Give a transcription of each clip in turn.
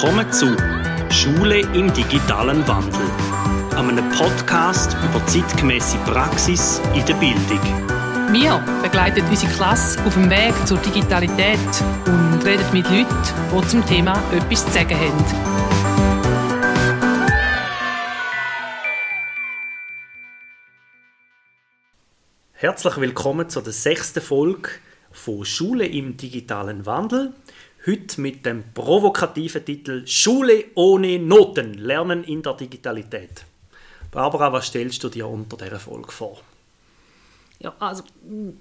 Willkommen zu Schule im digitalen Wandel, einem Podcast über zeitgemäße Praxis in der Bildung. Wir begleiten unsere Klasse auf dem Weg zur Digitalität und reden mit Leuten, die zum Thema etwas zu sagen haben. Herzlich willkommen zur sechsten Folge von Schule im digitalen Wandel. Heute mit dem provokativen Titel Schule ohne Noten, Lernen in der Digitalität. Barbara, was stellst du dir unter dieser Folge vor? Ja, also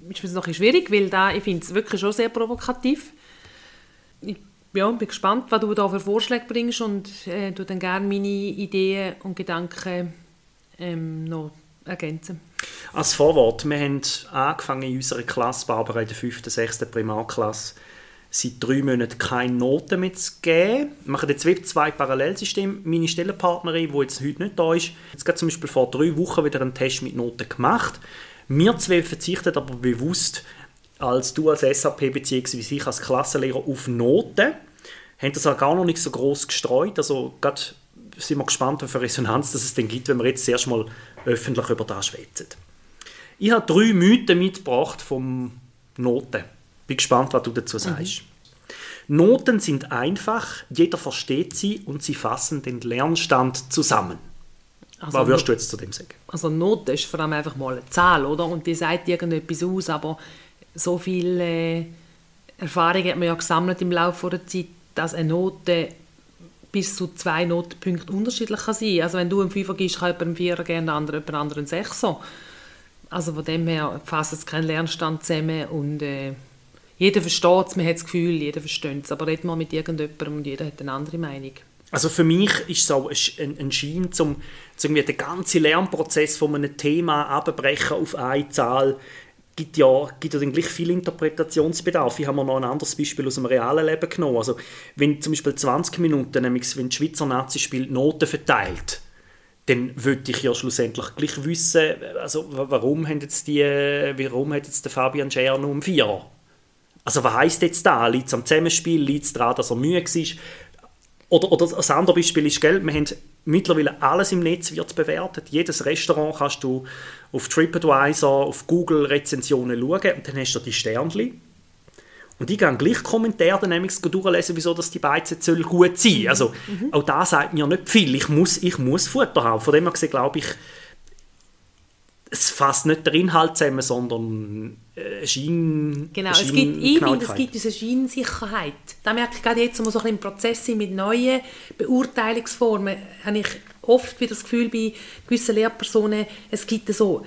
ist es noch ein schwierig, weil da, ich finde es wirklich schon sehr provokativ. Ich ja, bin gespannt, was du da für Vorschläge bringst und äh, du dann gerne meine Ideen und Gedanken ähm, noch ergänzen. Als Vorwort, wir haben angefangen in unserer Klasse, Barbara in der 5., 6. Primarklasse, seit drei Monaten keine Noten mehr zu geben. Wir machen jetzt zwei Parallelsysteme. Meine Stellenpartnerin, die jetzt heute nicht da ist, hat zum Beispiel vor drei Wochen wieder einen Test mit Noten gemacht. Wir zwei verzichten aber bewusst als du als SAP bzw. ich als Klassenlehrer auf Noten. Haben das auch gar noch nicht so groß gestreut. Also gerade sind wir gespannt, welche Resonanz das es denn gibt, wenn wir jetzt erst mal öffentlich über das schwätzen. Ich habe drei Mythen mitgebracht vom Noten. Bin gespannt, was du dazu sagst. Mhm. Noten sind einfach, jeder versteht sie und sie fassen den Lernstand zusammen. Also Was würdest du jetzt zu dem sagen? Also Note ist vor allem einfach mal eine Zahl, oder? Und die sagt irgendetwas aus, aber so viele äh, Erfahrungen hat man ja gesammelt im Laufe der Zeit, dass eine Note bis zu zwei Notenpunkte unterschiedlich kann sein. Also wenn du einen Fünfer gibst, kann jemand einen Vierer geben, der andere jemand anderen einen Sechser. Also von dem her fasst es keinen Lernstand zusammen und äh, jeder versteht es, man hat das Gefühl, jeder versteht es, aber redet mal mit irgendjemandem und jeder hat eine andere Meinung. Also für mich ist es auch ein, ein Schein, um, um den ganzen Lernprozess von einem Thema abbrechen auf eine Zahl, gibt ja, gibt ja dann gleich viel Interpretationsbedarf. Ich habe mir noch ein anderes Beispiel aus dem realen Leben genommen. Also wenn zum Beispiel 20 Minuten, nämlich wenn die Schweizer Nazi spielt, Noten verteilt, dann würde ich ja schlussendlich gleich wissen, also warum hat jetzt, die, warum hat jetzt der Fabian Scher nur um vier? Also was heisst jetzt da? Liegt es am Zusammenspiel? Liegt es daran, dass er müde war? Oder, oder das andere Beispiel ist, gell, wir haben mittlerweile alles im Netz wird bewertet. Jedes Restaurant kannst du auf TripAdvisor, auf Google Rezensionen schauen und dann hast du die Sternchen. Und ich gehe gleich Kommentare nämlich durchlesen, wieso dass die Beizen gut sein soll. Also mhm. auch da sagt mir nicht viel. Ich muss, ich muss Futter haben. Von dem her gesehen glaube ich, es fasst nicht der Inhalt zusammen, sondern äh, Schein. Genau, Schein es gibt, ich finde, es gibt diese Scheinsicherheit. Da merke ich gerade jetzt, wo wir so ein im Prozess sind mit neuen Beurteilungsformen, habe ich oft wieder das Gefühl bei gewissen Lehrpersonen, es gibt so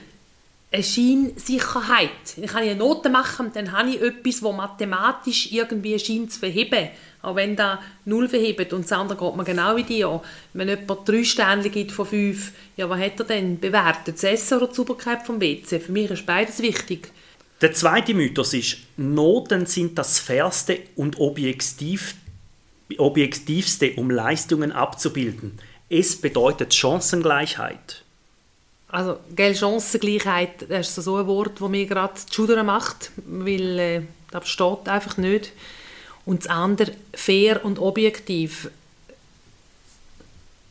eine Scheinsicherheit. Ich kann eine Note machen und dann habe ich etwas, das mathematisch irgendwie scheint zu verheben. Auch wenn da null verhebt und das andere geht mir genau wie dir. Wenn jemand drei Sterne gibt von fünf, ja, was hat er denn bewertet? Das Essen oder die Sauberkeit vom WC? Für mich ist beides wichtig. Der zweite Mythos ist, Noten sind das fairste und objektiv, objektivste, um Leistungen abzubilden. Es bedeutet Chancengleichheit. Also, gell, Chancengleichheit, das ist so ein Wort, das mir gerade zu Schudern macht, weil äh, das steht einfach nicht. Und das andere, fair und objektiv.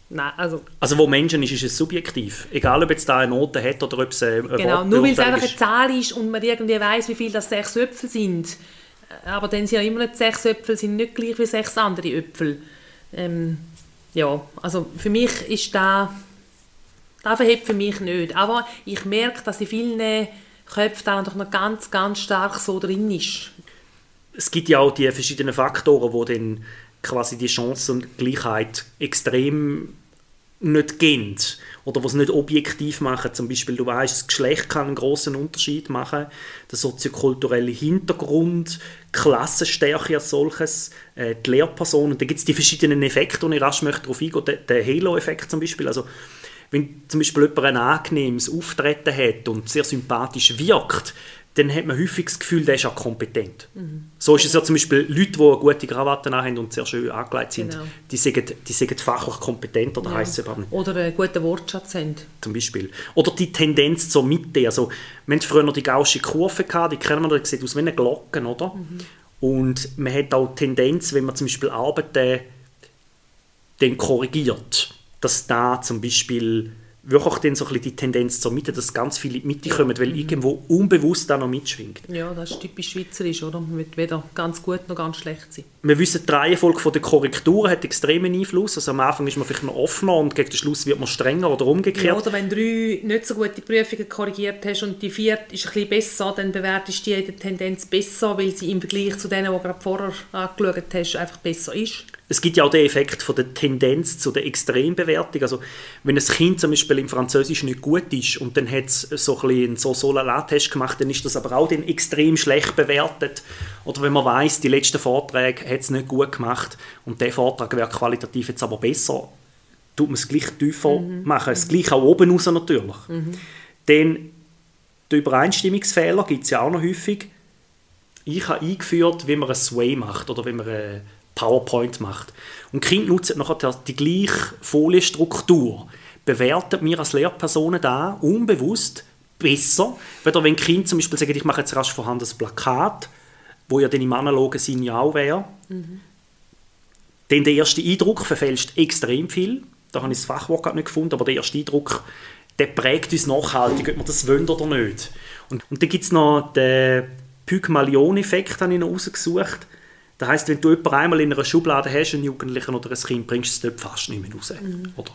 Nein, also... Also wo Menschen ist, ist es subjektiv. Egal, ob jetzt da eine Note hat oder ob es eine Genau, nur weil es einfach eine Zahl ist und man irgendwie weiß, wie viel das sechs Äpfel sind. Aber dann sind ja immer nicht sechs Äpfel, sind nicht gleich wie sechs andere Äpfel. Ähm, ja, also für mich ist da das verhebt für mich nicht. Aber ich merke, dass in vielen Köpfen da noch ganz, ganz stark so drin ist. Es gibt ja auch die verschiedenen Faktoren, wo dann quasi die Chancengleichheit extrem nicht gehen oder was nicht objektiv machen. Zum Beispiel, du weißt, das Geschlecht kann einen großen Unterschied machen, der soziokulturelle Hintergrund, Klassenstärke als solches, äh, die Lehrpersonen. Da gibt es die verschiedenen Effekte, und ich rasch möchte darauf eingehen. Der Halo-Effekt zum Beispiel, also wenn zum Beispiel jemand ein angenehmes Auftreten hat und sehr sympathisch wirkt, dann hat man häufig das Gefühl, der ist auch kompetent. Mhm. So ist es ja zum Beispiel Leute, die eine gute Krawatte haben und sehr schön angelegt sind, genau. die, sagen, die sagen fachlich kompetent oder ja. nicht. Oder einen guten Wortschatz haben. Zum Beispiel. Oder die Tendenz zur Mitte. Also, wir hatten früher noch die gausche Kurve, gehabt, die kennen wir, die sieht aus wie eine Glocke, oder? Mhm. Und man hat auch die Tendenz, wenn man zum Beispiel Arbeiten dann korrigiert, dass da zum Beispiel wirklich dann so ein bisschen die Tendenz zur Mitte, dass ganz viele in die Mitte kommen, weil irgendwo unbewusst da noch mitschwingt. Ja, das ist typisch schweizerisch, oder? Man wird weder ganz gut noch ganz schlecht sein. Wir wissen, die Reihenfolge der Korrekturen hat extremen Einfluss. Also am Anfang ist man vielleicht noch offener und gegen den Schluss wird man strenger oder umgekehrt. Ja, oder wenn du drei nicht so gute Prüfungen korrigiert hast und die vierte ist ein bisschen besser, dann bewertest du die in der Tendenz besser, weil sie im Vergleich zu denen, die du gerade vorher angeschaut hast, einfach besser ist es gibt ja auch den Effekt von der Tendenz zu der Extrembewertung. Also wenn ein Kind zum Beispiel im Französisch nicht gut ist und dann hat es so ein einen so test gemacht, dann ist das aber auch dann extrem schlecht bewertet. Oder wenn man weiß, die letzten Vorträge hat es nicht gut gemacht und der Vortrag wäre qualitativ jetzt aber besser, tut man es gleich tiefer mhm. machen. Das gleiche auch oben raus natürlich. Mhm. Dann die Übereinstimmungsfehler gibt es ja auch noch häufig. Ich habe eingeführt, wie man ein Sway macht oder wie man eine PowerPoint macht. Und Kind nutzt nachher die gleiche Folienstruktur. Bewertet mir als Lehrpersonen da unbewusst besser, wenn ein Kind zum Beispiel sagt, ich mache jetzt rasch vorhandenes Plakat, wo ja dann im analogen Sinn ja auch wäre. Mhm. Denn der erste Eindruck verfälscht extrem viel. Da habe ich das Fachwort gerade nicht gefunden, aber der erste Eindruck, der prägt uns nachhaltig, ob man das wollen oder nicht. Und, und dann gibt es noch den Pygmalion-Effekt, habe ich noch rausgesucht. Das heißt, wenn du jemanden einmal in einer Schublade hast, einen Jugendlichen oder ein Kind, bringst du es dort fast nicht mehr raus. Mhm. Oder?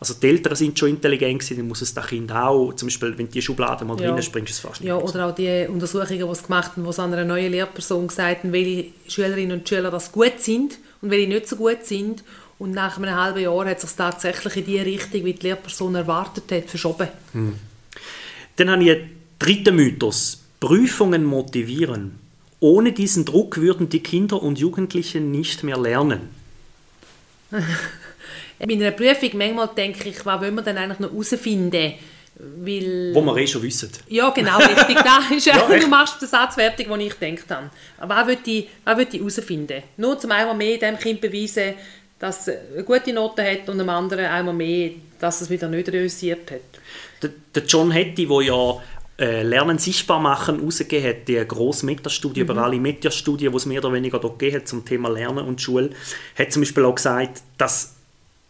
Also die Eltern sind schon intelligent gewesen, dann muss es das Kind auch, zum Beispiel, wenn die Schublade mal ja. drin ist, bringst du es fast nicht Ja, raus. oder auch die Untersuchungen, die sie gemacht haben, wo sie an einer neuen Lehrperson gesagt haben, welche Schülerinnen und Schüler das gut sind und welche nicht so gut sind. Und nach einem halben Jahr hat es sich tatsächlich in die Richtung, wie die Lehrperson erwartet hat, verschoben. Hm. Dann habe ich einen dritten Mythos. Prüfungen motivieren. Ohne diesen Druck würden die Kinder und Jugendlichen nicht mehr lernen. In einer Prüfung manchmal denke ich, was wollen wir denn eigentlich noch herausfinden? Weil, Wo wir eh schon wissen. Ja, genau, richtig. Da ist ja, du machst den Satz fertig, den ich gedacht habe. Was will ich, was will ich herausfinden? Nur zum einmal mehr dem Kind beweisen, dass es eine gute Note hat und dem anderen einmal mehr, dass es wieder nicht realisiert hat. Der, der John Hattie, der ja äh, Lernen sichtbar machen rausgegeben hat, die grosse Metastudie mhm. über alle Metastudien, die es mehr oder weniger dort gegeben hat zum Thema Lernen und Schule, hat zum Beispiel auch gesagt, dass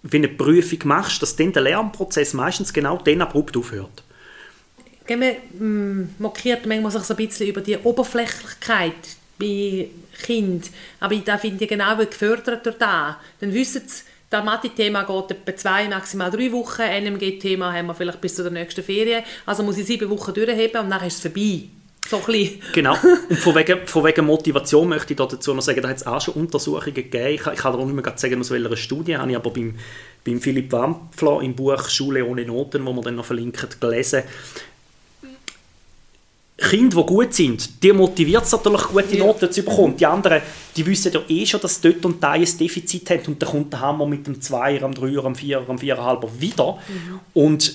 wenn du eine Prüfung machst, dass dann der Lernprozess meistens genau dann abrupt aufhört. Man mm, mokiert manchmal sich so ein bisschen über die Oberflächlichkeit bei Kind, aber da finde ich genau gefördert durch das. Dann wissen sie, das Mathe-Thema geht etwa zwei, maximal drei Wochen. NMG-Thema haben wir vielleicht bis zu der nächsten Ferien. Also muss ich sieben Wochen durchheben und dann ist es vorbei. So genau. Und von wegen, von wegen Motivation möchte ich dazu noch sagen, da hat es auch schon Untersuchungen gegeben. Ich, ich kann auch nicht mehr sagen, aus welcher Studie, habe ich aber beim, beim Philipp Wampfler im Buch «Schule ohne Noten», wo man dann noch verlinken, gelesen. Kinder, die gut sind, die motiviert es natürlich, gute Noten zu bekommen. Die anderen, die wissen ja eh schon, dass dort und da ein Defizit haben und dann kommt der Hammer mit dem Zweier, am Dreier, am Vierer, am Viererhalber wieder. Mhm. Und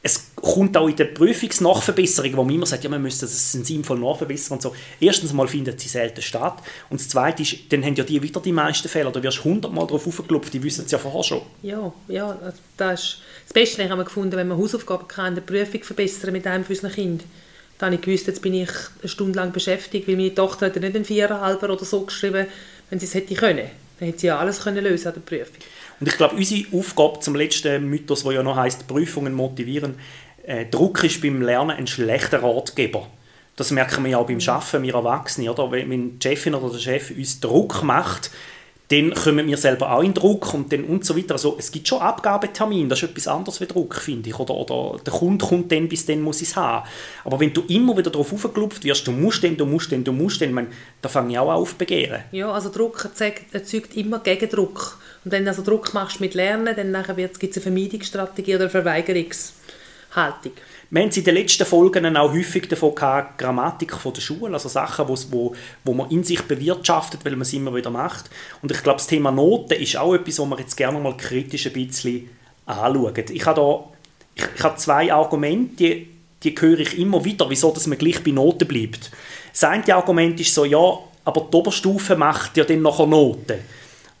es kommt auch in der Prüfungsnachverbesserung, wo man immer sagt, ja, man müsste das sinnvoll nachverbessern und so. Erstens mal findet sie selten statt und das Zweite ist, dann haben ja die wieder die meisten Fehler. Da wirst du hundertmal drauf aufgeklopft, die wissen es ja vorher schon. Ja, ja, das ist das Beste, haben wir gefunden, wenn man Hausaufgaben kann in der Prüfung verbessern mit einem von unseren Kindern dann habe ich gewusst, jetzt bin ich eine Stunde lang beschäftigt, weil meine Tochter hat nicht einen Viererhalber oder so geschrieben, wenn sie es hätte können. Dann hätte sie ja alles können lösen an der Prüfung. Und ich glaube, unsere Aufgabe zum letzten Mythos, der ja noch heißt Prüfungen motivieren, äh, Druck ist beim Lernen ein schlechter Ratgeber. Das merken wir ja auch beim Arbeiten, wir Erwachsenen. Oder? Wenn die Chefin oder der Chef uns Druck macht, dann kommen wir selber auch in Druck und dann und so weiter. Also es gibt schon Abgabetermine, das ist etwas anderes wie Druck, finde ich. Oder, oder der Kunde kommt dann, bis dann muss ich es haben. Aber wenn du immer wieder darauf aufgeklopft wirst, du musst denn, du musst denn, du musst meine, da fange ich auch an aufbegehren. Ja, also Druck erzeugt immer Gegendruck. Und wenn du also Druck machst mit Lernen, dann gibt es eine Vermeidungsstrategie oder eine Verweigerungshaltung. Wir haben in den letzten Folgen auch häufig davon gehabt, Grammatik von der Schule, also Sachen, wo, wo man in sich bewirtschaftet, weil man es immer wieder macht. Und ich glaube, das Thema Noten ist auch etwas, was wir jetzt gerne mal kritisch ein bisschen anschauen. Ich habe, da, ich, ich habe zwei Argumente, die, die höre ich immer wieder, wieso dass man gleich bei Noten bleibt. Das eine Argument ist so, ja, aber die Oberstufe macht ja dann nachher Noten.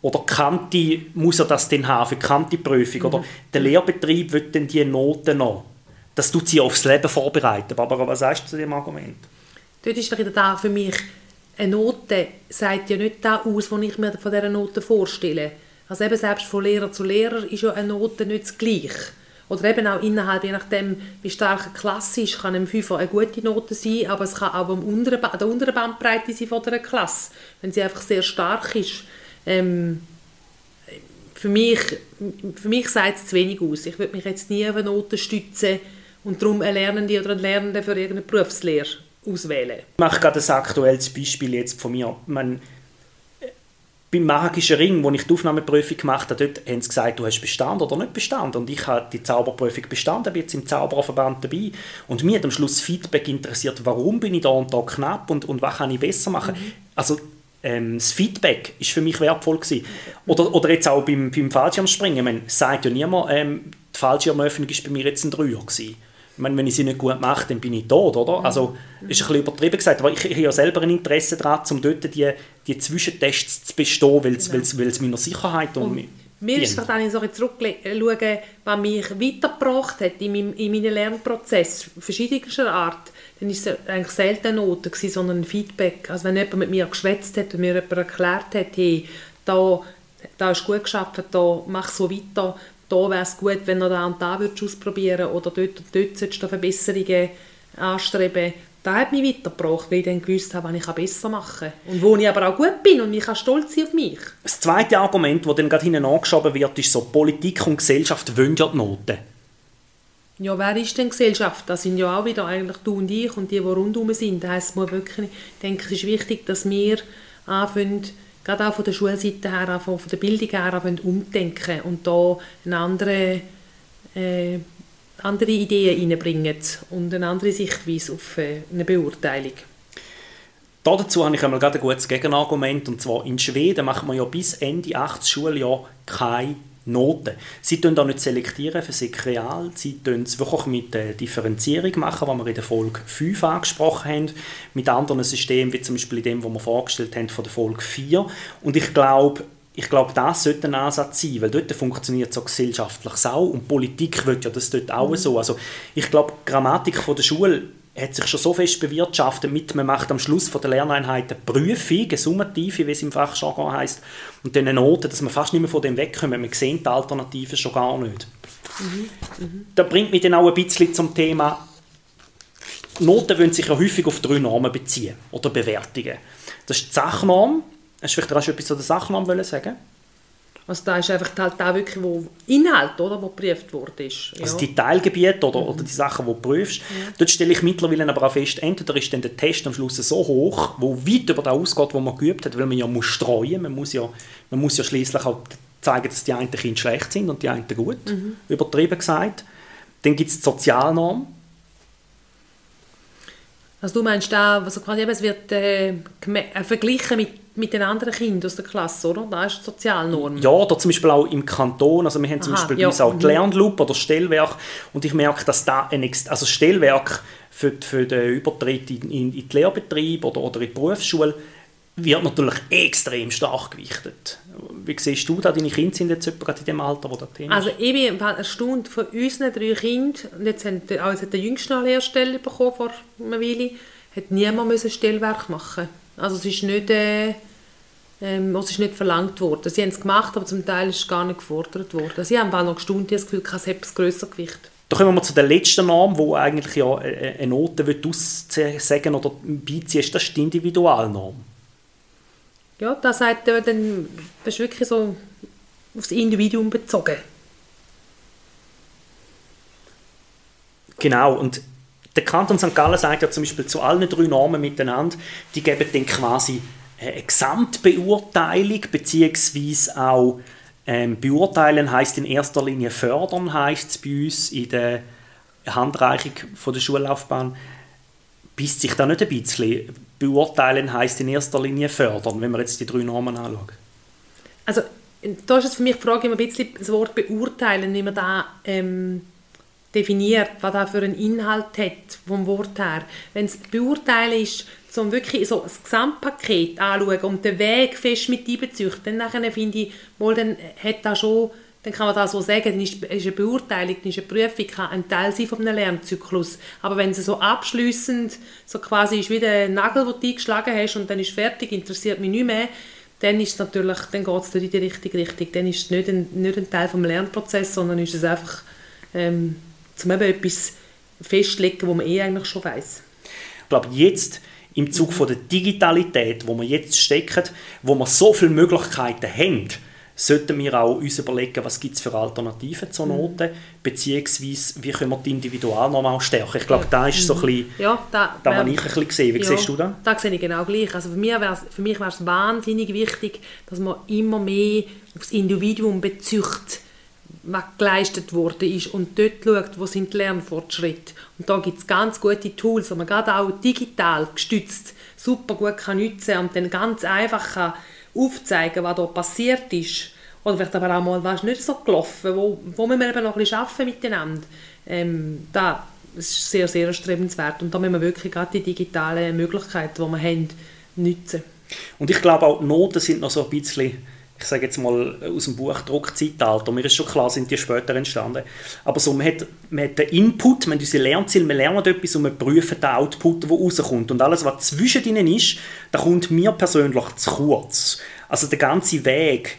Oder Kante muss er das dann haben für die Kante-Prüfung. Mhm. Oder der Lehrbetrieb will dann die Noten noch das tut sie aufs Leben vorbereiten. Barbara, was sagst du zu dem Argument? Dort ist wieder da für mich, eine Note sagt ja nicht das aus, was ich mir von dieser Note vorstelle. Also eben selbst von Lehrer zu Lehrer ist ja eine Note nicht das Gleiche. Oder eben auch innerhalb, je nachdem, wie stark eine Klasse ist, kann ein Fünfer eine gute Note sein, aber es kann auch an der unteren Bandbreite sein von der Klasse, wenn sie einfach sehr stark ist. Ähm, für mich, für mich sagt es zu wenig aus. Ich würde mich jetzt nie auf eine Note stützen und darum eine Lernende oder einen Lernenden für irgendeine Berufslehre auswählen. Ich mache gerade ein aktuelles Beispiel jetzt von mir. Man, beim Magischen Ring, wo ich die Aufnahmeprüfung gemacht habe, dort haben sie gesagt, du hast bestanden oder nicht bestanden. Und ich habe die Zauberprüfung bestanden, bin jetzt im Zaubererverband dabei. Und mir hat am Schluss Feedback interessiert, warum bin ich da und da knapp und, und was kann ich besser machen. Mhm. Also ähm, das Feedback ist für mich wertvoll gewesen. Oder, oder jetzt auch beim, beim Fallschirmspringen. Man sagt ja niemand, ähm, die Fallschirmöffnung war bei mir jetzt ein Dreier gewesen. Meine, wenn ich sie nicht gut mache, dann bin ich tot, oder? Also, ist ein bisschen übertrieben gesagt, aber ich, ich habe ja selber ein Interesse daran, um dort die, die Zwischentests zu bestehen, weil es, genau. meiner Sicherheit und, und mir ist wenn ich so zurückschaue, was mich weitergebracht hat in meinem, in meinem Lernprozess, verschiedenster Art, dann war es eigentlich selten Noten, sondern ein Feedback. Also wenn jemand mit mir geschwätzt hat und mir jemand erklärt hat, hey, da, da ist gut geschafft, da mach so weiter, da wäre es gut, wenn du da und da würdest ausprobieren oder dort und dort solltest du Verbesserungen anstreben. Das hat mich weitergebracht, weil ich dann gewusst habe, was ich besser machen kann. Und wo ich aber auch gut bin und ich kann stolz sein auf mich. Das zweite Argument, das dann gerade hinten angeschoben wird, ist so, Politik und Gesellschaft wollen ja die Noten. Ja, wer ist denn Gesellschaft? Das sind ja auch wieder eigentlich du und ich und die, die rundherum sind. Das heisst, man wirklich, ich denke, es ist wichtig, dass wir anfangen, gerade auch von der Schulseite her, von der Bildung her, umdenken und da eine andere, äh, andere Ideen reinbringen und eine andere Sichtweise auf äh, eine Beurteilung. Dazu habe ich einmal gerade ein gutes Gegenargument, und zwar in Schweden macht man ja bis Ende 8. Schuljahr keine Noten. Sie tun da nicht selektieren für Sekreal, sie tun es wirklich mit der Differenzierung machen, was wir in der Folge 5 angesprochen haben, mit anderen Systemen, wie zum Beispiel dem, was wir vorgestellt haben von der Folge 4. Und ich glaube, ich glaube, das sollte ein Ansatz sein, weil dort funktioniert so gesellschaftlich auch und Politik wird ja das dort auch so. Also ich glaube, die Grammatik von der Schule hat sich schon so fest bewirtschaftet mit, man macht am Schluss von der Lerneinheit eine Prüfung, eine Summative, wie es im Fachjargon heisst, und dann eine Note, dass man fast nicht mehr von dem wegkommt. Man sieht die Alternativen schon gar nicht. Mhm. Mhm. Das bringt mich dann auch ein bisschen zum Thema, Noten wollen sich ja häufig auf drei Normen beziehen oder Bewertungen. Das ist die Sachnorm. Hast du vielleicht auch etwas zu der Sachnorm sagen also da ist einfach halt auch wirklich wo Inhalt, oder, wo geprüft wurde. Ist. Ja. Also die Teilgebiete oder, oder die Sachen, die du prüfst. Ja. Dort stelle ich mittlerweile aber auch fest, entweder ist dann der Test am Schluss so hoch, wo weit über das ausgeht, was man geübt hat, weil man ja muss streuen, man muss ja, man muss ja schließlich auch zeigen, dass die einen Kinder schlecht sind und die einen gut, mhm. übertrieben gesagt. Dann gibt es die Sozialnorm. Also du meinst da, also quasi es wird äh, verglichen mit mit den anderen Kindern aus der Klasse, oder? Das ist die Sozialnorm. Ja, oder zum Beispiel auch im Kanton. Also wir haben zum Aha, Beispiel ja. bei uns auch die mhm. Lernloop oder Stellwerk und ich merke, dass da ein also Stellwerk für, für den Übertritt in, in, in den Lehrbetrieb oder, oder in die Berufsschule wird natürlich extrem stark gewichtet. Wie siehst du da? Deine Kinder sind jetzt gerade in dem Alter, wo das Thema Also ich bin erstaunt von unseren drei Kindern, und jetzt hat, also der Jüngste eine Lehrstelle bekommen vor einer Weile, hat niemand Stellwerk machen Also es ist nicht... Äh, ähm, es ist nicht verlangt worden. Sie haben es gemacht, aber zum Teil ist es gar nicht gefordert worden. Sie haben auch noch gestaunt, das Gefühl, es hat grösser Gewicht. Da kommen wir zu der letzten Norm, wo eigentlich ja eine Note aussagen oder beiziehen, ist das ist die Individualnorm. Ja, da sagt dann, das ist wirklich so aufs Individuum bezogen. Genau, und der Kanton St. Gallen sagt ja zum Beispiel zu allen drei Normen miteinander, die geben dann quasi eine Gesamtbeurteilung beziehungsweise auch ähm, beurteilen heißt in erster Linie fördern heißt es bei uns in der Handreichung von der Schullaufbahn beißt sich da nicht ein bisschen beurteilen heißt in erster Linie fördern wenn wir jetzt die drei Normen anschauen also da ist es für mich die Frage immer ein bisschen das Wort beurteilen wie man da ähm, definiert was da für einen Inhalt hat vom Wort her wenn es beurteilen ist um wirklich so das Gesamtpaket anschauen und den Weg fest mit einbeziehen, dann finde ich, wohl, dann hat das schon, dann kann man das so sagen, dann ist, eine Beurteilung, dann ist eine Prüfung kann ein Teil sein von einem Lernzyklus. Aber wenn es so abschließend so quasi ist wie der Nagel, den du eingeschlagen hast und dann ist fertig, interessiert mich nicht mehr, dann ist natürlich, dann geht es in die richtige Richtung. Dann ist es nicht ein, nicht ein Teil des Lernprozesses, sondern ist es einfach, ähm, zum eben etwas festlegen, wo man eh eigentlich schon weiß. Ich glaube, jetzt im Zug von der Digitalität, wo wir jetzt stecken, wo wir so viele Möglichkeiten haben, sollten wir auch uns überlegen, was gibt es für Alternativen zur mhm. Note, mhm. beziehungsweise wie können wir die Individualnorm auch stärken. Ich glaube, da ist so ein bisschen, ja, da, da habe ich ein bisschen gesehen. Wie ja, siehst du das? Da sehe ich genau gleich. Also für mich wäre es wahnsinnig wichtig, dass man immer mehr aufs Individuum bezücht, was geleistet wurde ist und dort schaut, wo sind die Lernfortschritte. Und da gibt es ganz gute Tools, die man gerade auch digital gestützt super gut kann nutzen und dann ganz einfach kann aufzeigen, was da passiert ist. Oder vielleicht aber auch mal, was nicht so gelaufen, wo, wo müssen wir eben noch ein bisschen arbeiten miteinander. Ähm, das ist sehr, sehr erstrebenswert. Und da müssen wir wirklich gerade die digitalen Möglichkeiten, die wir haben, nutzen. Und ich glaube auch, die Noten sind noch so ein bisschen ich sage jetzt mal aus dem Buchdruckzeitalter, mir ist schon klar, sind die später entstanden, aber so, man, hat, man hat den Input, man hat unsere Lernziele, wir lernen etwas und wir prüfen den Output, der rauskommt. Und alles, was zwischen ihnen ist, da kommt mir persönlich zu kurz. Also der ganze Weg,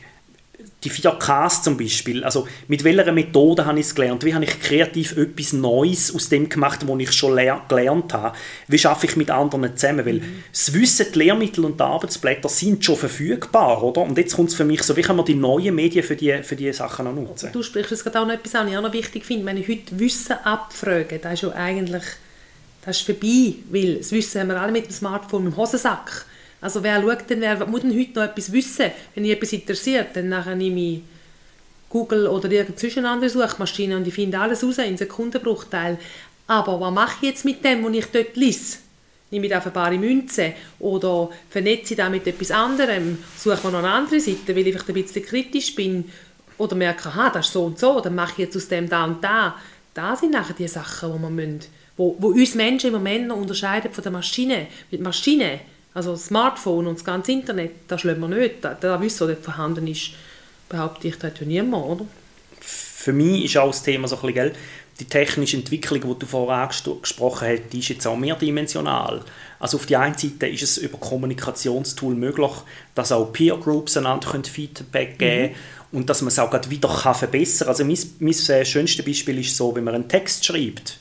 die 4Ks zum Beispiel, also mit welcher Methode habe ich es gelernt? Wie habe ich kreativ etwas Neues aus dem gemacht, was ich schon gelernt habe? Wie schaffe ich mit anderen zusammen? Weil das Wissen, die Lehrmittel und die Arbeitsblätter sind schon verfügbar, oder? Und jetzt kommt es für mich so, wie kann man die neuen Medien für diese für die Sachen noch nutzen? Du sprichst jetzt gerade auch noch etwas an, was ich auch noch wichtig finde. Wenn ich heute Wissen abfrage, das ist ja eigentlich das ist vorbei, weil das Wissen haben wir alle mit dem Smartphone im Hosensack. Also wer schaut denn, wer muss denn heute noch etwas wissen? Wenn mich etwas interessiert, dann nachher nehme ich Google oder irgendeine andere Suchmaschine und ich finde alles raus in Sekundenbruchteil. Aber was mache ich jetzt mit dem, was ich dort lese? Nehme ich da für bare Münze oder vernetze ich das mit etwas anderem? Suche mir noch eine andere Seite, weil ich vielleicht ein bisschen kritisch bin oder merke, aha, das ist so und so, dann mache ich jetzt aus dem da und da. Das sind nachher die Sachen, die, wir müssen, wo, wo uns Menschen im Moment noch unterscheiden von der Maschine. Weil die Maschine also das Smartphone und das ganze Internet, das schlagen wir nicht. Das Wissen, das vorhanden ist, behaupte ich, das hat ja niemand, oder? Für mich ist auch das Thema so ein bisschen, gell, die technische Entwicklung, die du vorher angesprochen hast, die ist jetzt auch mehrdimensional. Also auf der einen Seite ist es über Kommunikationstool möglich, dass auch Peer Groups einander Feedback geben können mhm. und dass man es auch wieder verbessern kann. Also mein, mein äh, schönstes Beispiel ist so, wenn man einen Text schreibt,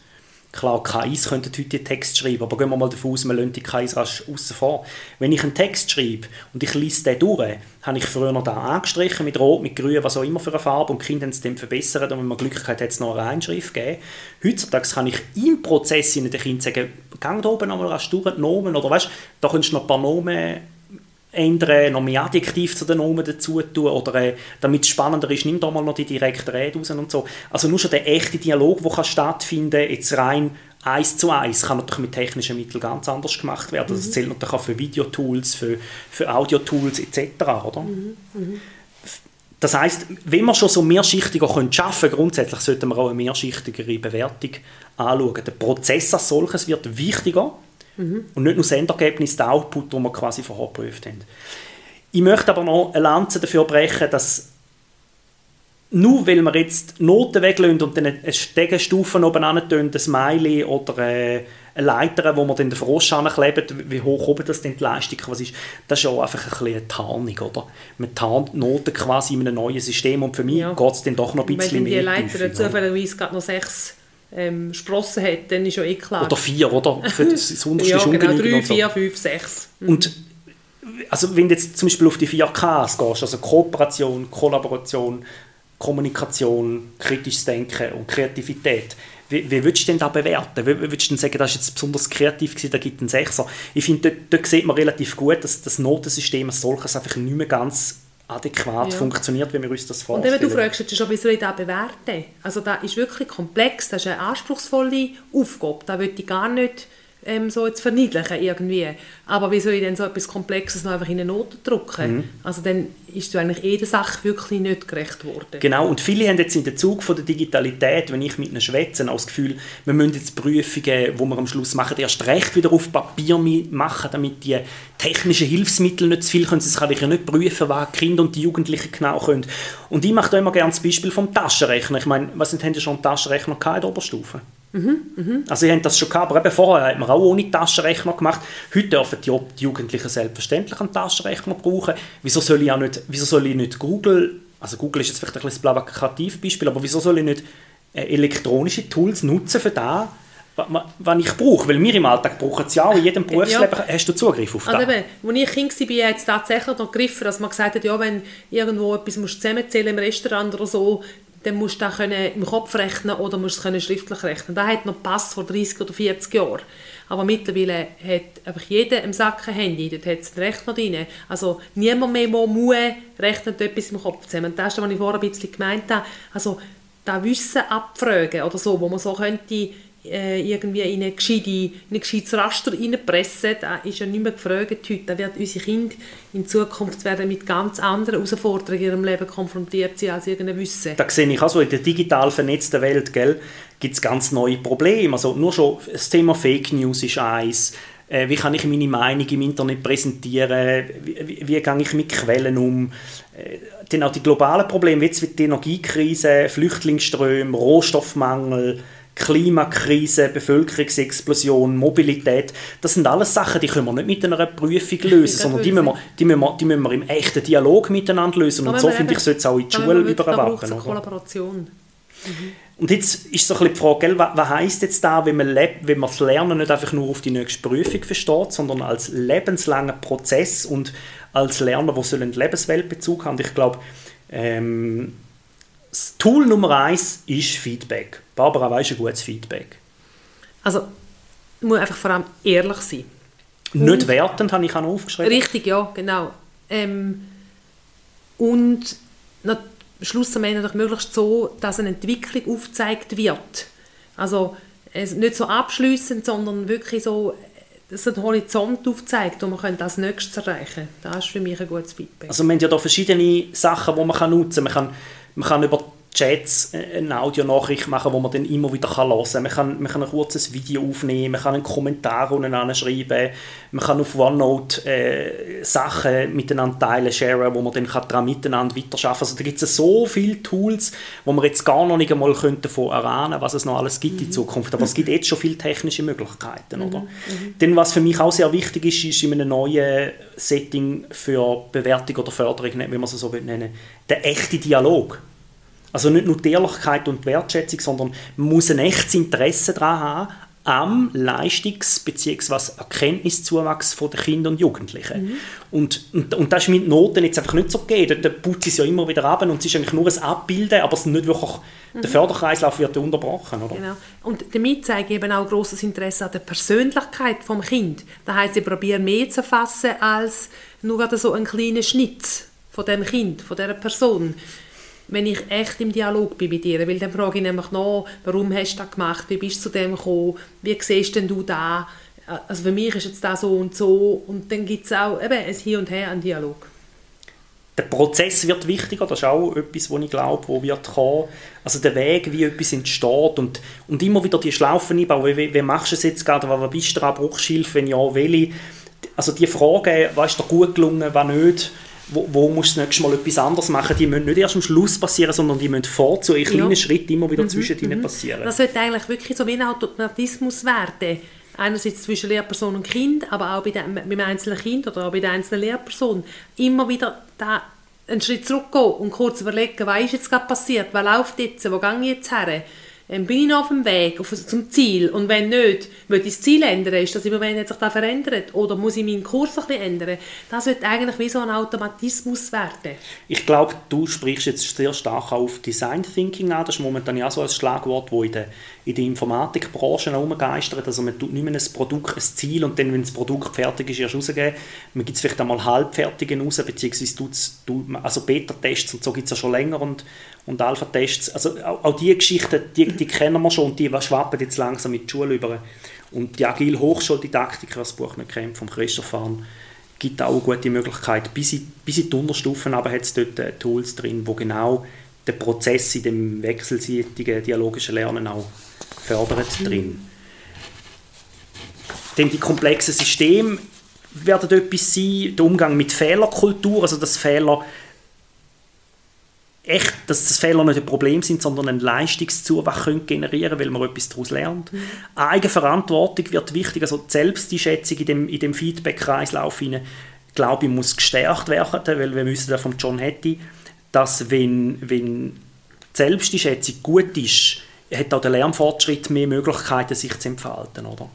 Klar, KIs könnten heute Text schreiben, aber gehen wir mal davon aus, man lässt die KIs rasch außen vor. Wenn ich einen Text schreibe und ich lese den durch, habe ich früher noch da angestrichen mit Rot, mit Grün, was auch immer für eine Farbe und die Kinder haben es dann verbessert und wenn man Glück hat, hat es noch eine Einschrift gegeben. Heutzutage kann ich im Prozess den Kindern sagen, gang da oben nochmal rasch durch Nomen oder weißt, da könntest du noch ein paar Nomen ändern, noch mehr Adjektiv zu den Nomen dazu tun oder äh, damit es spannender ist, nimm da mal noch die direkte Rede raus und so. Also nur schon der echte Dialog, der stattfinden jetzt rein eins zu eins, kann natürlich mit technischen Mitteln ganz anders gemacht werden. Mhm. Das zählt natürlich auch für Videotools, für, für Audiotools etc. Oder? Mhm. Mhm. Das heißt, wenn wir schon so mehrschichtiger können schaffen, grundsätzlich sollten wir auch eine mehrschichtigere Bewertung anschauen. Der Prozess als solches wird wichtiger Mhm. Und nicht nur das Endergebnis, der Output, den wir quasi vorher geprüft haben. Ich möchte aber noch eine Lanze dafür brechen, dass nur weil wir jetzt Noten weglassen und dann eine Stegenstufe oben tun, ein Smiley oder eine Leiter, wo man dann den Frosch anklebt, wie hoch oben das denn die Leistung was ist, das ist auch einfach ein bisschen eine Tarnung, oder? Man tarnt Noten quasi in einem neuen System und für mich ja. geht es dann doch noch ein bisschen mehr. Wenn die Leiter zufälligerweise gerade noch sechs ähm, Sprossen hat, dann ist ja eh klar. Oder vier, oder? Für das, das unterste ja, genau, drei, so. vier, fünf, sechs. Mhm. Und also wenn du jetzt zum Beispiel auf die 4Ks gehst, also Kooperation, Kollaboration, Kommunikation, kritisches Denken und Kreativität, wie, wie würdest du denn da bewerten? Wie, würdest du denn sagen, das ist jetzt besonders kreativ gewesen, da gibt es einen Sechser? Ich finde, dort, dort sieht man relativ gut, dass das Notensystem als solches einfach nicht mehr ganz adäquat ja. funktioniert, wie wir uns das vorstellen. Und eben, du fragst jetzt schon, wie soll ich das bewerten? Also das ist wirklich komplex, das ist eine anspruchsvolle Aufgabe, da würde ich gar nicht ähm, so jetzt verniedlichen irgendwie. Aber wie soll ich denn so etwas Komplexes noch einfach in eine Note drucken? Mhm. Also dann ist du eigentlich jede Sache wirklich nicht gerecht worden. Genau, und viele haben jetzt in der Zug von der Digitalität, wenn ich mit ihnen schwätze, auch das Gefühl, wir müssen jetzt Prüfungen, die wir am Schluss machen, erst recht wieder auf Papier machen, damit die technischen Hilfsmittel nicht zu viel können. Sie kann nicht prüfen, was die Kinder und die Jugendlichen genau können. Und ich mache da immer gerne das Beispiel vom Taschenrechner. Ich meine, was haben Sie schon einen Taschenrechner in der Oberstufe? Mhm, mh. Also ich habe das schon gehabt, aber eben vorher hat man auch ohne Taschenrechner gemacht. Heute dürfen die, die Jugendlichen selbstverständlich einen Taschenrechner brauchen. Wieso soll ich auch nicht, wieso soll ich nicht Google, also Google ist jetzt vielleicht ein bisschen Plakativbeispiel, aber wieso soll ich nicht äh, elektronische Tools nutzen für das, was ich brauche. Weil wir im Alltag brauchen es ja auch. In jedem Berufsleben ja. hast du Zugriff auf also das. Also eben, als ich Kind war, hat es tatsächlich noch gegriffen, dass man gesagt hat, ja, wenn irgendwo etwas zusammenzählen im Restaurant oder so, dann musst du das im Kopf rechnen oder musst es schriftlich rechnen. Das hat noch gepasst vor 30 oder 40 Jahren. Aber mittlerweile hat einfach jeder im Sack ein Handy, dort hat es einen Rechner drin. Also niemand mehr muss rechnet etwas im Kopf zusammen. das ist was ich vorher ein bisschen gemeint habe. Also das Wissen abfragen oder so, wo man so könnte äh, irgendwie in ein, gescheite, ein gescheites Raster reinpressen, das ist ja nicht mehr gefragt heute. Da werden unsere Kinder in Zukunft werden mit ganz anderen Herausforderungen in ihrem Leben konfrontiert sein, als irgendein Wissen. Da sehe ich auch so, in der digital vernetzten Welt gibt es ganz neue Probleme. Also nur schon das Thema Fake News ist eins. Äh, wie kann ich meine Meinung im Internet präsentieren? Wie, wie, wie gehe ich mit Quellen um? Äh, dann auch die globalen Probleme, wie die Energiekrise, Flüchtlingsströme, Rohstoffmangel, Klimakrise, Bevölkerungsexplosion, Mobilität, das sind alles Sachen, die können wir nicht mit einer Prüfung lösen, sondern die müssen, wir, die, müssen wir, die müssen wir im echten Dialog miteinander lösen. Und so finde ich, sollte es auch in die Schule überwachen. Kollaboration. Mhm. Und jetzt ist so ein bisschen die Frage, gell, was, was heisst jetzt da, wenn man, wenn man das Lernen nicht einfach nur auf die nächste Prüfung versteht, sondern als lebenslanger Prozess und als Lerner, der einen Lebensweltbezug hat. Und ich glaube, ähm, das Tool Nummer eins ist Feedback. Barbara, weißt du ein gutes Feedback? Also, man muss einfach vor allem ehrlich sein. Nicht und, wertend, habe ich auch aufgeschrieben. Richtig, ja, genau. Ähm, und na, schlussendlich natürlich möglichst so, dass eine Entwicklung aufgezeigt wird. Also es nicht so abschließend, sondern wirklich so, dass ein Horizont aufzeigt, wo man das Nächstes erreichen kann. Das ist für mich ein gutes Feedback. Also man hat ja da verschiedene Sachen, die man nutzen kann. Man kann, man kann über Chats äh, eine Audionachricht machen, wo man dann immer wieder hören kann. Man kann, man kann ein kurzes Video aufnehmen, man kann einen Kommentar unten schreiben, man kann auf OneNote äh, Sachen miteinander teilen, sharen, wo man dann kann daran miteinander weiterarbeiten Also da gibt es so viele Tools, wo man jetzt gar noch nicht einmal davon erahnen was es noch alles gibt mhm. in Zukunft. Aber es gibt jetzt schon viele technische Möglichkeiten. Oder? Mhm. Mhm. Denn was für mich auch sehr wichtig ist, ist in einem neuen Setting für Bewertung oder Förderung, wie man es so nennen der echte Dialog. Also nicht nur die Ehrlichkeit und die Wertschätzung, sondern man muss ein echtes Interesse daran haben, am Leistungs- bzw. Erkenntniszuwachs der Kinder und Jugendlichen. Mhm. Und, und, und das ist mit Noten jetzt einfach nicht so gegeben. Da putzt es ja immer wieder ab und es ist eigentlich nur ein Abbilden, aber es nicht wirklich, mhm. der Förderkreislauf wird unterbrochen. Oder? Genau. Und damit zeige ich eben auch grosses Interesse an der Persönlichkeit des Kindes. Das heisst, ich probiere mehr zu fassen als nur so einen kleinen Schnitt von dem Kind, von dieser Person wenn ich echt im Dialog bin mit ihr, weil dann frage ich nämlich noch, warum hast du das gemacht, wie bist du zu dem gekommen, wie siehst denn du da, also für mich ist jetzt das so und so. Und dann gibt es auch eben ein Hin und Her an Dialog. Der Prozess wird wichtiger, das ist auch etwas, wo ich glaube, wo wird kommen. Also der Weg, wie etwas entsteht und, und immer wieder die Schlaufen einbauen, wie, wie machst du es jetzt gerade, was bist du brauchst du Hilfe, wenn ja, welche? Also die Frage, was ist dir gut gelungen, was nicht, wo, wo musst du das nächste Mal etwas anderes machen, die müssen nicht erst am Schluss passieren, sondern die müssen vor zu in kleinen ja. Schritten immer wieder mhm. zwischen mhm. passieren. Das sollte eigentlich wirklich so wie ein Automatismus werden. Einerseits zwischen Lehrperson und Kind, aber auch bei dem, beim einzelnen Kind oder auch bei der einzelnen Lehrperson. Immer wieder da einen Schritt zurückgehen und kurz überlegen, was ist jetzt gerade passiert, was läuft jetzt, wo gehe ich jetzt her? Ähm, bin ich noch auf dem Weg auf, zum Ziel und wenn nicht, will ich das Ziel ändern, ist das im Moment sich da verändert oder muss ich meinen Kurs ein ändern? Das wird eigentlich wie so ein Automatismus werden. Ich glaube, du sprichst jetzt sehr stark auf Design Thinking an, das ist momentan ja so ein Schlagwort, das in der, in der Informatikbranche herumgeistert, also man tut nicht mehr ein Produkt, ein Ziel und dann, wenn das Produkt fertig ist, erst rausgeben. Man gibt es vielleicht einmal halbfertige raus, beziehungsweise tut, also Beta-Tests und so gibt es ja schon länger und, und Alpha-Tests. Also auch, auch diese Geschichten, die, die kennen wir schon und die schwappen jetzt langsam in die Schule über. Und die agile Hochschuldidaktik, das Buch nicht kennt, vom Christoph Hahn, gibt auch eine gute Möglichkeit. Bis in, bis in die Unterstufen aber hat es dort äh, Tools drin, wo genau den Prozess in dem wechselseitigen dialogischen Lernen auch fördert mhm. drin. Denn die komplexen Systeme werden etwas sein, der Umgang mit Fehlerkultur, also dass Fehler echt, dass das Fehler nicht ein Problem sind, sondern ein Leistungszuwachs können generieren weil man etwas daraus lernt. Mhm. Eigenverantwortung wird wichtig, also die Selbsteinschätzung in dem, in dem Feedback-Kreislauf glaube ich, muss gestärkt werden, weil wir wissen ja von John Hattie, dass wenn, wenn die Selbsteinschätzung gut ist, hat auch der Lernfortschritt mehr Möglichkeiten, sich zu entfalten, oder?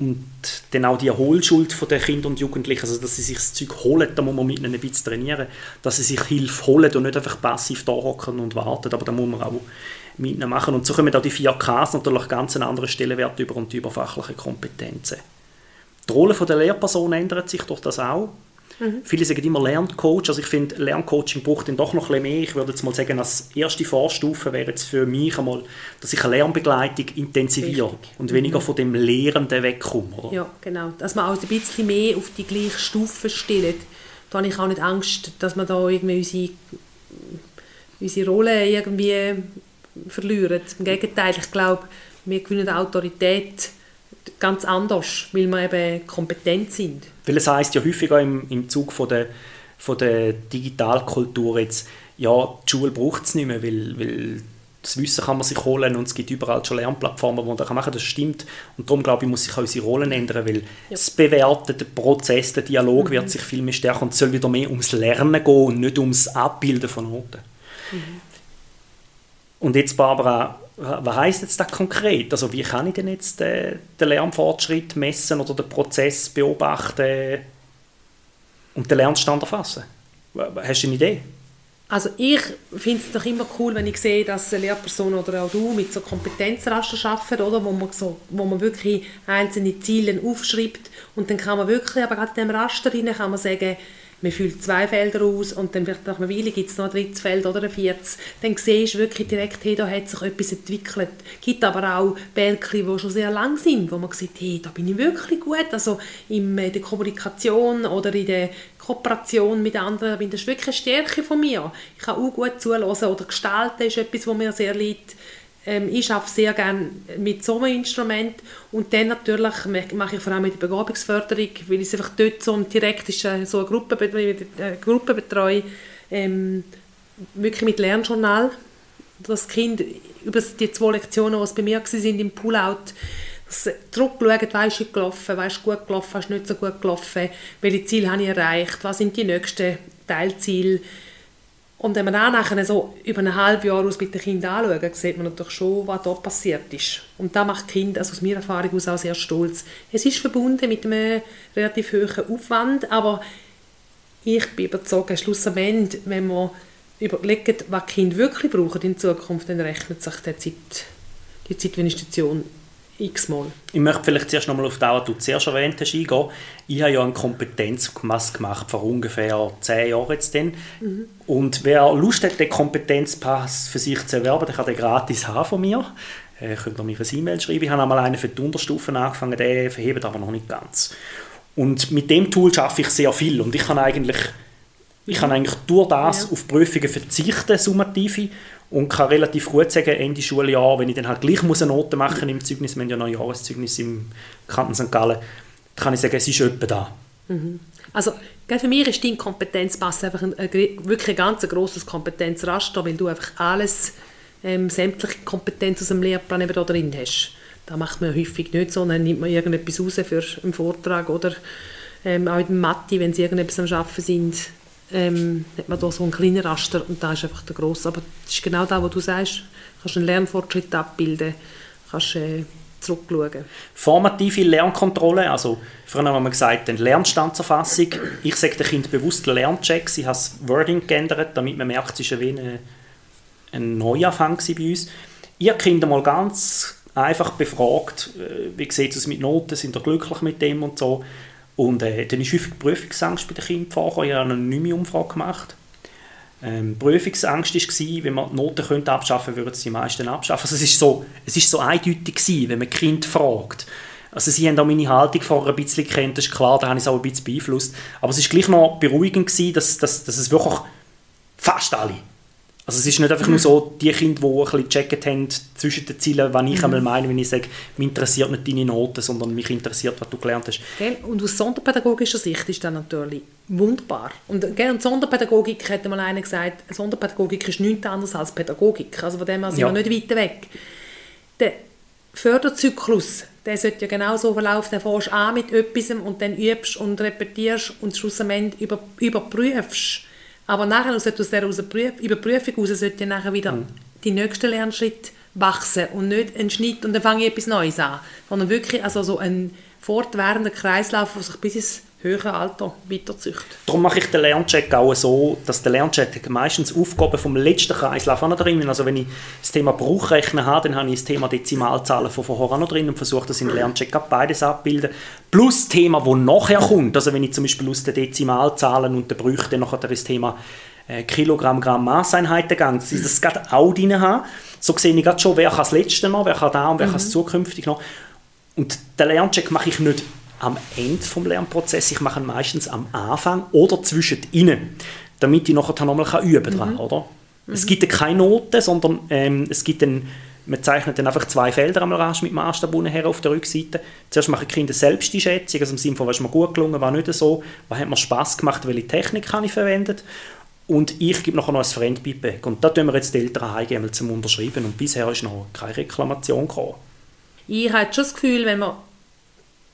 Und dann auch die Erholschuld der Kinder und Jugendlichen, also dass sie sich das Zeug holen, da muss man mit ihnen ein bisschen trainieren, dass sie sich Hilfe holen und nicht einfach passiv da hocken und warten, aber da muss man auch mit ihnen machen. Und so kommen auch die 4Ks natürlich ganz einen anderen Stellenwert über und die überfachlichen Kompetenzen. Die Rolle der Lehrperson ändert sich durch das auch. Mhm. Viele sagen immer Lerncoach. Also ich finde, Lerncoaching braucht dann doch noch ein bisschen mehr. Ich würde jetzt mal sagen, als erste Vorstufe wäre jetzt für mich einmal, dass ich eine Lernbegleitung intensiviere Richtig. und weniger mhm. von dem Lehrenden wegkomme. Oder? Ja, genau. Dass man auch ein bisschen mehr auf die gleiche Stufe stellt. Da habe ich auch nicht Angst, dass man da irgendwie unsere, unsere Rolle irgendwie verlieren. Im Gegenteil, ich glaube, wir gewinnen Autorität ganz anders, weil wir eben kompetent sind. Weil es heisst ja häufiger im, im Zug von der, von der Digitalkultur jetzt, ja, die Schule braucht es nicht mehr, weil, weil das Wissen kann man sich holen und es gibt überall schon Lernplattformen, wo man das machen kann, das stimmt. Und darum, glaube ich, muss sich auch unsere Rollen ändern, weil ja. das Bewerten, der Prozess, der Dialog mhm. wird sich viel mehr stärken und es soll wieder mehr ums Lernen gehen und nicht ums Abbilden von Noten. Mhm. Und jetzt, Barbara, was heißt jetzt das konkret? Also wie kann ich denn jetzt den, den Lernfortschritt messen oder den Prozess beobachten und den Lernstand erfassen? Hast du eine Idee? Also ich finde es doch immer cool, wenn ich sehe, dass eine Lehrperson oder auch du mit so Kompetenzraster arbeiten, oder? Wo, man so, wo man wirklich einzelne Ziele aufschreibt und dann kann man wirklich, aber gerade in dem Raster kann man sagen, man füllt zwei Felder aus und dann wird nach einer Weile gibt es noch ein drittes Feld oder ein viertes. Dann siehst du wirklich direkt, hey, da hat sich etwas entwickelt. Es gibt aber auch Bälkchen, die schon sehr lang sind, wo man sieht, hey, da bin ich wirklich gut. Also in der Kommunikation oder in der Kooperation mit anderen, das ist wirklich eine Stärke von mir. Ich kann auch gut zuhören oder gestalten ist etwas, was mir sehr liegt. Ähm, ich arbeite sehr gerne mit so einem Instrument. Und dann natürlich mache ich vor allem mit der Begabungsförderung, weil ich einfach dort so direkt ist, äh, so eine Gruppe, eine Gruppe betreue, ähm, wirklich mit Lernjournal, das Kind über die zwei Lektionen, die bei mir waren im Pullout, zurückschauen, weißt du gelaufen, weißt du gut gelaufen, hast du nicht so gut gelaufen, welche Ziele habe ich erreicht, was sind die nächsten Teilziele, und wenn man dann nachher so über ein halbes Jahr aus mit den Kindern anschaut, sieht man natürlich schon, was da passiert ist. Und da macht Kind also aus meiner Erfahrung aus auch sehr stolz. Es ist verbunden mit einem relativ hohen Aufwand, aber ich bin überzeugt, schlussendlich, wenn man überlegt, was Kind wirklich brauchen in Zukunft, dann rechnet sich die Zeit, die Zeitinvestition x-mal. Ich möchte vielleicht zuerst nochmal auf das, was du zuerst erwähnt hast, eingehen. Ich habe ja einen Kompetenzpass gemacht vor ungefähr zehn Jahren jetzt dann. Mhm. Und wer Lust hat, den Kompetenzpass für sich zu erwerben, der kann den gratis haben von mir. Äh, könnt ihr mir ein E-Mail schreiben. Ich habe einmal einen für die Unterstufen angefangen, der verhebt aber noch nicht ganz. Und mit dem Tool schaffe ich sehr viel und ich kann eigentlich, ich kann eigentlich durch das ja. auf Prüfungen verzichten, summative, und kann relativ gut sagen, Ende Schuljahr, wenn ich dann halt gleich muss eine Note machen im Zeugnis, wir haben ja noch ein Jahreszeugnis im Kanton St. Gallen, dann kann ich sagen, es ist etwa da. Mhm. Also für mich ist dein Kompetenzpass einfach ein, wirklich ein ganz grosses Kompetenzraster, weil du einfach alles, ähm, sämtliche Kompetenz aus dem Lehrplan eben da drin hast. Das macht man häufig nicht, sondern nimmt man irgendetwas raus für einen Vortrag oder ähm, auch in der Mathe, wenn sie irgendetwas am Arbeiten sind, ähm, hat man da so einen kleinen Raster und da ist einfach der grosse. Aber das ist genau das, was du sagst. Du kannst einen Lernfortschritt abbilden, kannst äh, zurückschauen. Formative Lernkontrolle, also vorhin haben wir gesagt, eine Lernstandserfassung. Ich sage dem Kind bewusst Lernchecks. Ich habe das Wording geändert, damit man merkt, es war ein, ein Neuanfang bei uns. Habe Kinder mal ganz einfach befragt, äh, wie sieht es mit Noten, sind ihr glücklich mit dem und so. Und äh, dann ist häufig Prüfungsangst bei den Kindern vorgekommen. Ich habe eine anonyme Umfrage gemacht. Ähm, Prüfungsangst war, wenn man die Noten könnte abschaffen könnte, würden sie die meisten abschaffen. Also es ist so, so eindeutig gewesen, wenn man Kind fragt. Also sie haben auch meine Haltung vorher ein bisschen gekannt, das ist klar, da habe ich es auch ein bisschen beeinflusst. Aber es war gleich noch beruhigend gewesen, dass, dass, dass es wirklich fast alle, Also es ist nicht einfach nur so, die Kinder, die ein bisschen gecheckt haben zwischen den Zielen, was ich mhm. einmal meine, wenn ich sage, mich interessiert nicht deine Noten, sondern mich interessiert, was du gelernt hast. Gell? Und aus sonderpädagogischer Sicht ist das natürlich wunderbar. Und, gell? und Sonderpädagogik, hat mal einer gesagt, Sonderpädagogik ist nichts anderes als Pädagogik. Also von dem her sind ja. wir nicht weit weg. Der Förderzyklus, der sollte ja genau so verlaufen, dann fährst an mit etwas und dann übst und repetierst und schlussendlich über, überprüfst aber nachher aus dieser Überprüfung heraus sollte nachher wieder mhm. die nächste Lernschritt wachsen und nicht ein Schnitt und dann fange ich etwas Neues an. Sondern wirklich also so ein fortwährender Kreislauf, der sich bis ins höhere Alter weiterzüchtet. Darum mache ich den Lerncheck auch so, dass der Lerncheck meistens Aufgaben vom letzten Kreislauf auch noch drin ist. Also wenn ich das Thema Bruchrechnen habe, dann habe ich das Thema Dezimalzahlen von vorher auch noch drin und versuche das in den Lerncheck beides abbilden. Plus das Thema, das nachher kommt. Also wenn ich zum Beispiel aus den Dezimalzahlen und den Brüchen dann nachher das Thema äh, Kilogramm, Gramm, Maßeinheiten gehe, dass ich das gerade auch drin habe. So sehe ich gerade schon, wer kann das letzte noch, wer kann da und wer mhm. kann es zukünftig noch. Und den Lerncheck mache ich nicht am Ende des Lernprozesses, ich mache ihn meistens am Anfang oder zwischen ihnen, damit ich nachher nochmal üben kann, mhm. oder? Mhm. Es gibt keine Noten, sondern ähm, es gibt einen, man zeichnet dann einfach zwei Felder einmal rasch mit Maßstab her auf der Rückseite. Zuerst mache ich Kinder selbst die Schätzung, also im Sinne von, was ist mir gut gelungen, was nicht so, was hat mir Spass gemacht, welche Technik habe ich verwendet. Und ich gebe nachher noch ein Fremdbeibag. Und da tun wir jetzt die Eltern heimgeben zum Unterschreiben. Und bisher ist noch keine Reklamation gekommen. Ich habe schon das Gefühl, wenn man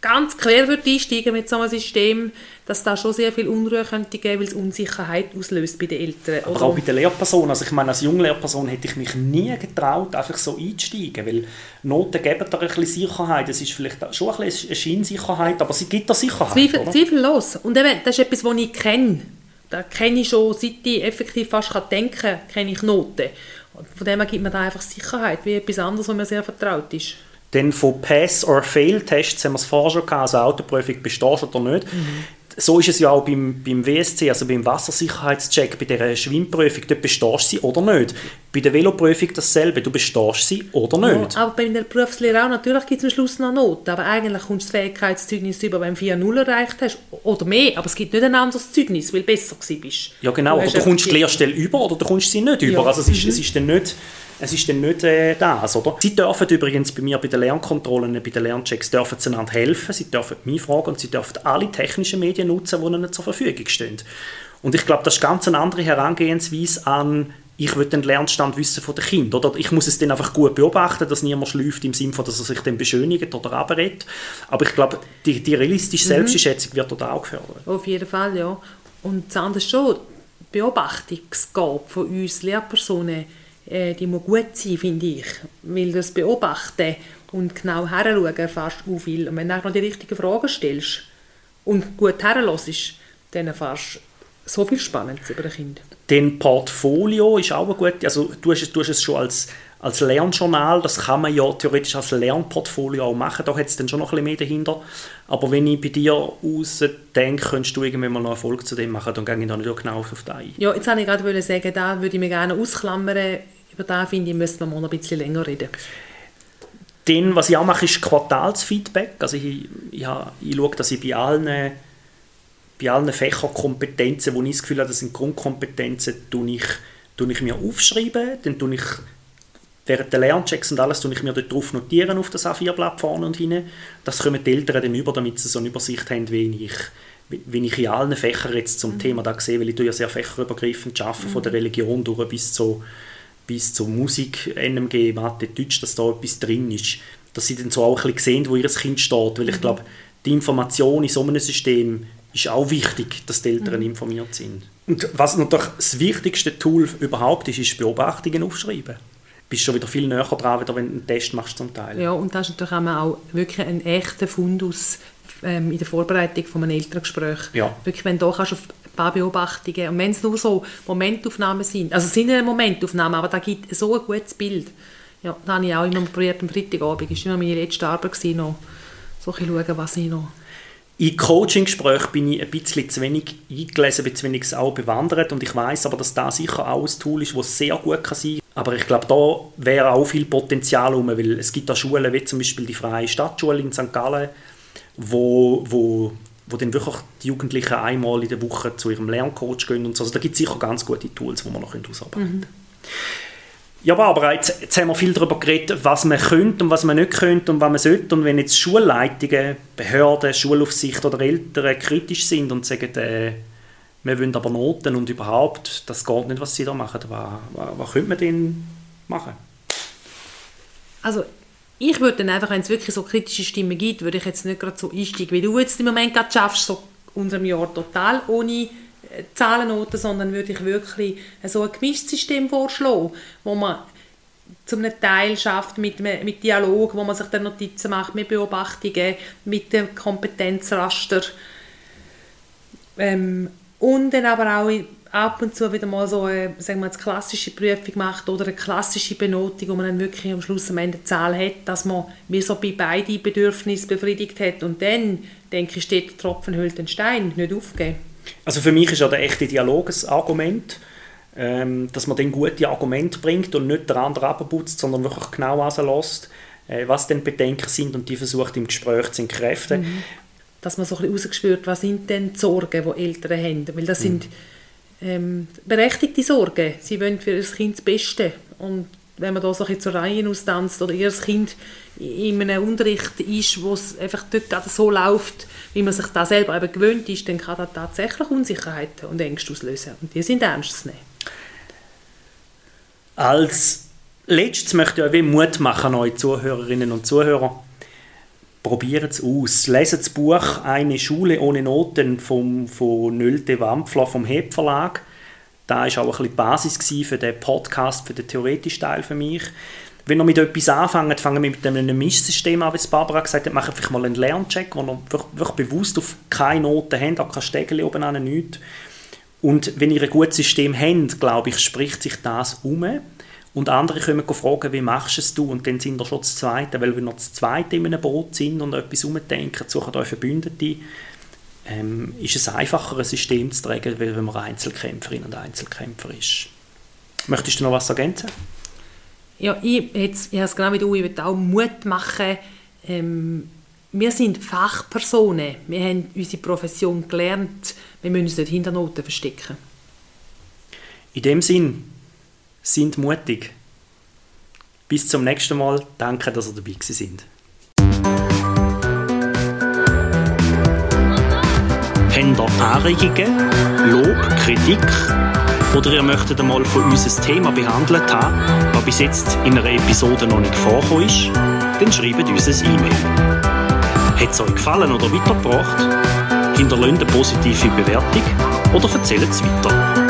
ganz quer würde einsteigen mit so einem System, dass da schon sehr viel Unruhe könnte geben, weil es Unsicherheit auslöst bei den Eltern. Aber auch bei den Lehrpersonen. Also ich meine, als Junglehrperson hätte ich mich nie getraut, einfach so einzusteigen, weil Noten geben da ein bisschen Sicherheit. Es ist vielleicht schon ein bisschen eine Scheinsicherheit, aber sie gibt da Sicherheit, Zweifel, Zweifellos. Und eben, das ist etwas, was ich kenne. Da kenne ich schon, seit ich effektiv fast denken kann, kenne ich Noten. Und von dem her gibt mir da einfach Sicherheit, wie etwas anderes, was mir sehr vertraut ist. Dann von Pass- or Fail-Tests haben wir es vorher schon gehabt, also Autoprüfung bestehst oder nicht. Mhm. So ist es ja auch beim, beim WSC, also beim Wassersicherheitscheck, bei der Schwimmprüfung, dort bestehst du sie oder nicht. Bei der Veloprüfung dasselbe, du bestehst sie oder nicht. Ja, aber bei der Berufslehre auch, natürlich gibt es am Schluss noch Noten, aber eigentlich kommst du das Fähigkeitszeugnis über, wenn du 4-0 erreicht hast, oder mehr, aber es gibt nicht ein anderes Zeugnis, weil du besser bist. Ja genau, du oder du kommst die Lehrstelle über oder du kommst sie nicht über, ja. also es ist, mhm. es ist dann nicht es ist dann nicht äh, das, oder? Sie dürfen übrigens bei mir bei den Lernkontrollen, bei den Lernchecks, dürfen sie einander helfen, sie dürfen mich fragen und sie dürfen alle technischen Medien nutzen, die ihnen zur Verfügung stehen. Und ich glaube, das ist ganz eine andere Herangehensweise an ich will den Lernstand wissen von den Kindern. Oder ich muss es dann einfach gut beobachten, dass niemand schläft im Sinne von, dass er sich dann beschönigt oder abredet. Aber ich glaube, die, die realistische mhm. Selbstschätzung wird dort auch gefördert. Auf jeden Fall, ja. Und das andere schon, die Beobachtungsgabe von uns Lehrpersonen, äh, die muss gut sein, finde ich. Weil das Beobachten und genau heranschauen erfährst du viel. Und wenn du noch die richtigen Fragen stellst und gut herlässt, dann erfährst du so viel Spannendes über ein Kind. Dein Portfolio ist auch gut, also du hast es, du hast es schon als, als Lernjournal, das kann man ja theoretisch als Lernportfolio auch machen, da hat es dann schon noch ein bisschen mehr dahinter. Aber wenn ich bei dir aus denke, könntest du irgendwann mal noch Erfolg zu dem machen, dann gehe ich da nicht genau auf das ein. Ja, jetzt wollte ich gerade sagen, da würde ich mir gerne ausklammern, über da finde ich, müssen wir mal noch ein bisschen länger reden. Dann, was ich auch mache, ist Quartalsfeedback. Also ich, ich, ich schaue, dass ich bei allen, bei allen Fächerkompetenzen, wo ich das Gefühl habe, das sind Grundkompetenzen, tue ich, tue ich mir aufschreiben, dann tue ich während der Lernchecks und alles tue ich mir dort drauf notieren auf das A4-Blatt vorne und hinten. Das kommen die Eltern dann über, damit sie so eine Übersicht haben, wie ich, wie ich in allen Fächern jetzt zum mhm. Thema da sehe, weil ich ja sehr fächerübergreifend arbeite, mhm. von der Religion durch bis zu bis zur Musik, NMG, Mathe, Deutsch, dass da etwas drin ist. Dass sie dann so auch ein bisschen sehen, wo ihr Kind steht. Weil ich mhm. glaube, die Information in so einem System ist auch wichtig, dass die Eltern mhm. informiert sind. Und was natürlich das wichtigste Tool überhaupt ist, ist Beobachtungen aufschreiben. Du bist schon wieder viel näher dran, wenn du einen Test machst zum Teil. Ja, und das ist natürlich auch wirklich ein echter Fundus ähm, in der Vorbereitung von einem Elterngespräch. Ja. Wirklich, wenn du kannst auf paar Beobachtungen und wenn es nur so Momentaufnahmen sind, also es sind ja Momentaufnahmen, aber da gibt so ein gutes Bild. Ja, da habe ich auch immer probiert, am Freitagabend, das war immer meine letzte Arbeit, gewesen, noch so ein schauen, was ich noch... In Coaching-Gesprächen bin ich ein bisschen zu wenig eingelesen, ein bisschen wenig auch bewandert und ich weiß aber, dass das sicher auch ein Tool ist, das sehr gut kann sein kann. Aber ich glaube, da wäre auch viel Potenzial rum, weil es gibt da Schulen, wie zum Beispiel die Freie Stadtschule in St. Gallen, wo, wo, wo dann wirklich die Jugendlichen einmal in der Woche zu ihrem Lerncoach gehen und so. Also da gibt es sicher ganz gute Tools, die man noch ausarbeiten können. Mhm. Ja, aber jetzt, jetzt haben wir viel darüber geredet, was man könnte und was man nicht könnte und was man sollte. Und wenn jetzt Schulleitungen, Behörden, Schulaufsicht oder Eltern kritisch sind und sagen, äh, wir wollen aber Noten und überhaupt, das geht nicht, was sie da machen, was, was, was könnte man denn machen? Also ich würde dann einfach, wenn es wirklich so kritische Stimmen gibt, würde ich jetzt nicht gerade so einsteigen, wie du jetzt im Moment gerade schaffst, so unserem Jahr total ohne äh, Zahlennoten, sondern würde ich wirklich so ein gemischtes System vorschlagen, wo man zum Teil schafft mit, mit Dialog, wo man sich dann Notizen macht, mit Beobachtungen, mit dem Kompetenzraster. Ähm, und dann aber auch ab und zu wieder mal so eine, sagen wir, eine klassische Prüfung macht oder eine klassische Benotung, wo man dann wirklich am Schluss am Ende eine Zahl hat, dass man mir so bei beiden Bedürfnissen befriedigt hat. Und dann, denke ich, steht der Tropfen hüllt den Stein, nicht aufgeben. Also für mich ist ja der echte Dialog ein Argument, ähm, dass man dann gute Argumente bringt und nicht der andere abputzt, sondern wirklich genau lässt, äh, was denn Bedenken sind und die versucht im Gespräch zu entkräften. Mhm. Dass man so ein bisschen rausgespürt, was sind denn die Sorgen, die Eltern haben, weil das mhm. Ähm, berechtigte Sorgen. Sie wollen für ihr Kind das Beste. Und wenn man da so ein zur Reihe austanzt oder ihr Kind in einem Unterricht ist, wo es einfach dort so läuft, wie man sich da selber eben gewöhnt ist, dann kann das tatsächlich Unsicherheiten und Ängste auslösen. Und die sind ernst zu nehmen. Als letztes möchte ich euch Mut machen, euch Zuhörerinnen und Zuhörer. Probiert es aus. Lesen das Buch «Eine Schule ohne Noten» vom, von Nölte Wampfler vom Heb Verlag. Da war auch ein bisschen die Basis für den Podcast, für den theoretischen Teil für mich. Wenn ihr mit etwas anfangt, fangen wir mit einem Mischsystem an, wie Barbara gesagt hat, macht einfach mal einen Lerncheck, wo ihr wirklich bewusst auf keine Noten habt, auch kein Stegel oben an, nichts. Und wenn ihr ein gutes System habt, glaube ich, spricht sich das um. Und andere können fragen, wie machst du es du? Und dann sind wir schon das Zweite, weil wir noch das Zweite in einem Boot sind und etwas umdenken, suchen euch Verbündete, ähm, ist es einfacher, ein System zu tragen, weil wenn man Einzelkämpferin und Einzelkämpfer ist. Möchtest du noch was ergänzen? Ja, ich, jetzt, ich habe es genau wie du, ich will auch Mut machen. Ähm, wir sind Fachpersonen, wir haben unsere Profession gelernt, wir müssen uns nicht hinter Noten verstecken. In dem Sinn, sind mutig. Bis zum nächsten Mal. Danke, dass ihr dabei sind. Habt ihr Anregungen, Lob, Kritik oder ihr möchtet einmal von uns ein Thema behandelt haben, das bis jetzt in einer Episode noch nicht vorgekommen ist, dann schreibt uns ein E-Mail. Hat es euch gefallen oder weitergebracht? Hinterlasst eine positive Bewertung oder erzählt es weiter.